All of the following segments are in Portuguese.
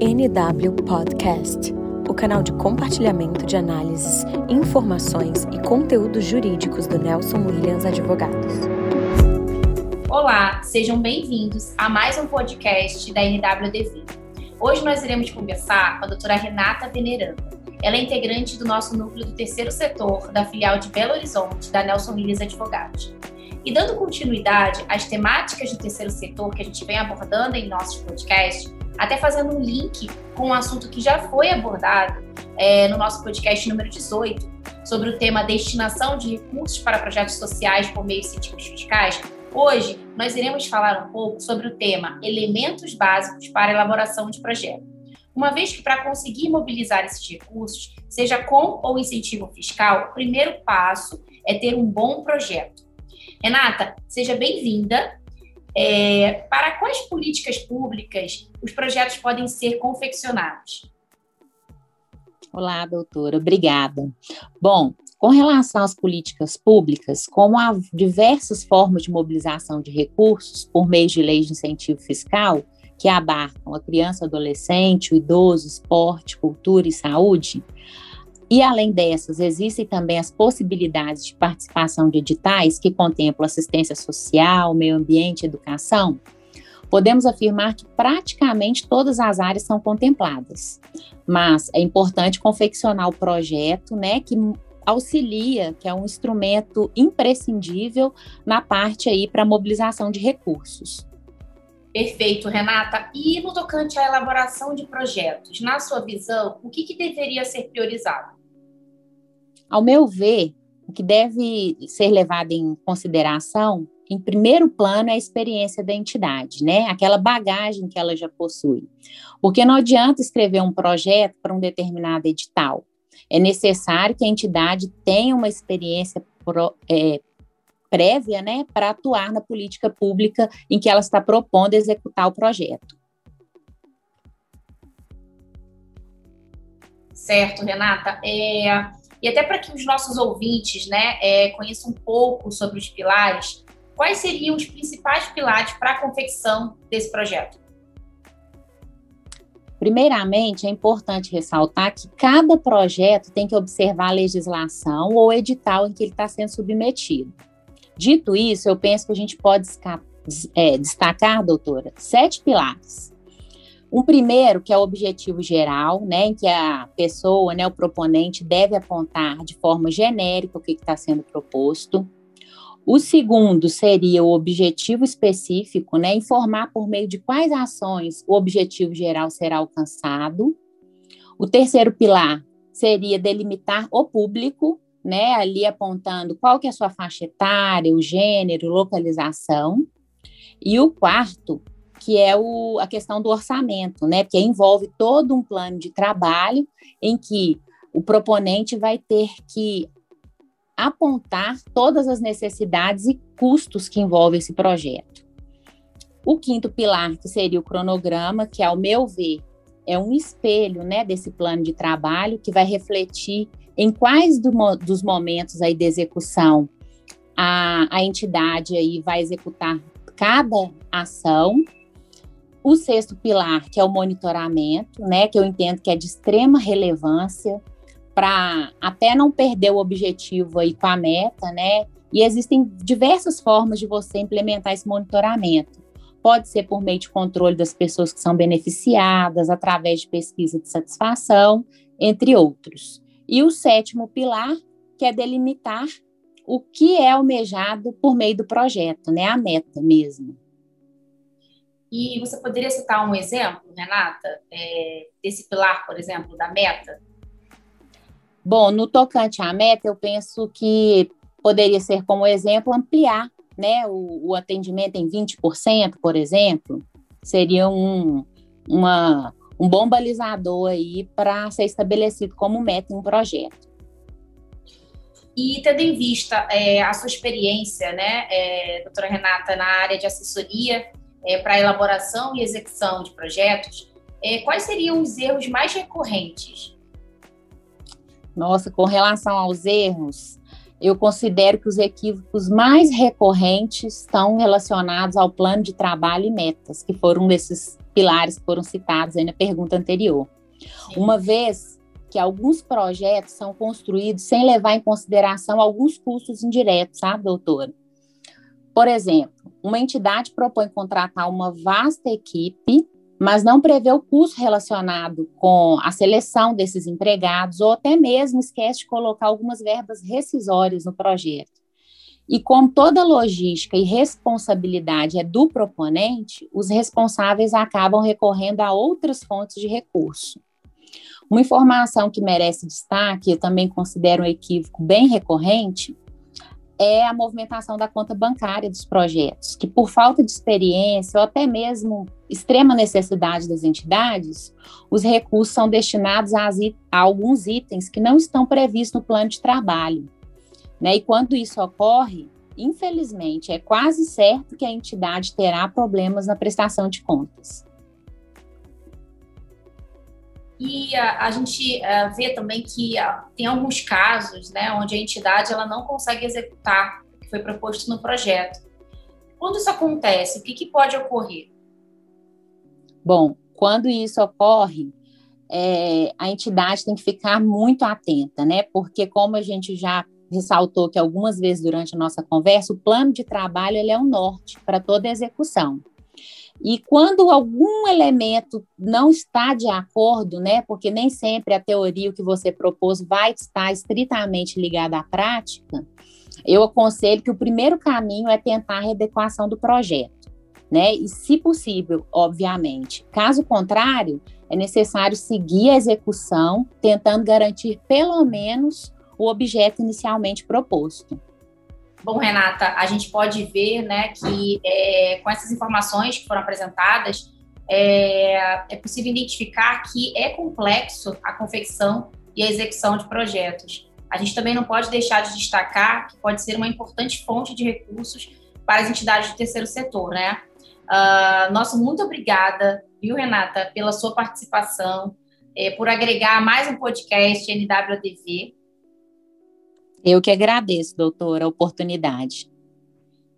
NW Podcast, o canal de compartilhamento de análises, informações e conteúdos jurídicos do Nelson Williams Advogados. Olá, sejam bem-vindos a mais um podcast da NWDV. Hoje nós iremos conversar com a doutora Renata Veneranda. Ela é integrante do nosso núcleo do terceiro setor da filial de Belo Horizonte da Nelson Williams Advogados. E dando continuidade às temáticas do terceiro setor que a gente vem abordando em nossos podcasts, até fazendo um link com um assunto que já foi abordado é, no nosso podcast número 18, sobre o tema destinação de recursos para projetos sociais por meio de incentivos fiscais, hoje nós iremos falar um pouco sobre o tema elementos básicos para elaboração de projeto. Uma vez que para conseguir mobilizar esses recursos, seja com ou incentivo fiscal, o primeiro passo é ter um bom projeto. Renata, seja bem-vinda é, para quais políticas públicas os projetos podem ser confeccionados? Olá, doutora, obrigada. Bom, com relação às políticas públicas, como há diversas formas de mobilização de recursos por meio de leis de incentivo fiscal, que abarcam a criança, adolescente, o idoso, esporte, cultura e saúde, e além dessas, existem também as possibilidades de participação de editais que contemplam assistência social, meio ambiente, educação. Podemos afirmar que praticamente todas as áreas são contempladas, mas é importante confeccionar o projeto, né, que auxilia, que é um instrumento imprescindível na parte aí para mobilização de recursos. Perfeito, Renata. E no tocante à elaboração de projetos, na sua visão, o que, que deveria ser priorizado? Ao meu ver, o que deve ser levado em consideração, em primeiro plano, é a experiência da entidade, né? Aquela bagagem que ela já possui. Porque não adianta escrever um projeto para um determinado edital. É necessário que a entidade tenha uma experiência pro, é, prévia, né, para atuar na política pública em que ela está propondo executar o projeto. Certo, Renata. É, e até para que os nossos ouvintes né, é, conheçam um pouco sobre os pilares, quais seriam os principais pilares para a confecção desse projeto? Primeiramente, é importante ressaltar que cada projeto tem que observar a legislação ou edital em que ele está sendo submetido. Dito isso, eu penso que a gente pode é, destacar, doutora, sete pilares. Um primeiro, que é o objetivo geral, né, em que a pessoa, né, o proponente, deve apontar de forma genérica o que está sendo proposto. O segundo seria o objetivo específico, né, informar por meio de quais ações o objetivo geral será alcançado. O terceiro pilar seria delimitar o público, né, ali apontando qual que é a sua faixa etária, o gênero, localização. E o quarto que é o, a questão do orçamento, né? Porque envolve todo um plano de trabalho em que o proponente vai ter que apontar todas as necessidades e custos que envolve esse projeto. O quinto pilar, que seria o cronograma, que, ao meu ver, é um espelho né, desse plano de trabalho que vai refletir em quais do, dos momentos aí de execução a, a entidade aí vai executar cada ação o sexto pilar, que é o monitoramento, né, que eu entendo que é de extrema relevância para até não perder o objetivo aí com a meta, né? E existem diversas formas de você implementar esse monitoramento. Pode ser por meio de controle das pessoas que são beneficiadas, através de pesquisa de satisfação, entre outros. E o sétimo pilar, que é delimitar o que é almejado por meio do projeto, né? A meta mesmo. E você poderia citar um exemplo, Renata, é, desse pilar, por exemplo, da meta? Bom, no tocante à meta, eu penso que poderia ser como exemplo ampliar né, o, o atendimento em 20%, por exemplo, seria um, uma, um bom balizador aí para ser estabelecido como meta em um projeto. E tendo em vista é, a sua experiência, né, é, doutora Renata, na área de assessoria é, para elaboração e execução de projetos, é, quais seriam os erros mais recorrentes? Nossa, com relação aos erros, eu considero que os equívocos mais recorrentes estão relacionados ao plano de trabalho e metas, que foram um desses pilares que foram citados aí na pergunta anterior. Sim. Uma vez que alguns projetos são construídos sem levar em consideração alguns custos indiretos, sabe, doutora? Por exemplo, uma entidade propõe contratar uma vasta equipe mas não prevê o custo relacionado com a seleção desses empregados, ou até mesmo esquece de colocar algumas verbas rescisórias no projeto. E como toda logística e responsabilidade é do proponente, os responsáveis acabam recorrendo a outras fontes de recurso. Uma informação que merece destaque, eu também considero um equívoco bem recorrente, é a movimentação da conta bancária dos projetos, que por falta de experiência ou até mesmo extrema necessidade das entidades, os recursos são destinados a, a alguns itens que não estão previstos no plano de trabalho. Né? E quando isso ocorre, infelizmente, é quase certo que a entidade terá problemas na prestação de contas. E a, a gente uh, vê também que uh, tem alguns casos né, onde a entidade ela não consegue executar o que foi proposto no projeto. Quando isso acontece, o que, que pode ocorrer? Bom, quando isso ocorre, é, a entidade tem que ficar muito atenta, né? Porque como a gente já ressaltou que algumas vezes durante a nossa conversa, o plano de trabalho ele é o norte para toda a execução. E quando algum elemento não está de acordo, né, porque nem sempre a teoria que você propôs vai estar estritamente ligada à prática, eu aconselho que o primeiro caminho é tentar a readequação do projeto, né? E se possível, obviamente. Caso contrário, é necessário seguir a execução, tentando garantir pelo menos o objeto inicialmente proposto. Bom, Renata, a gente pode ver né, que é, com essas informações que foram apresentadas, é, é, possível identificar que é complexo a confecção e a execução de projetos. A gente também não pode deixar de destacar que pode ser uma importante fonte de recursos para as entidades do terceiro setor, né? Uh, nosso muito obrigada, viu, Renata, pela sua participação, é, por agregar mais um podcast NWADV. Eu que agradeço, doutora, a oportunidade.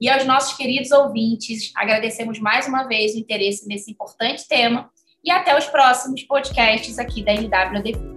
E aos nossos queridos ouvintes, agradecemos mais uma vez o interesse nesse importante tema e até os próximos podcasts aqui da NWDV.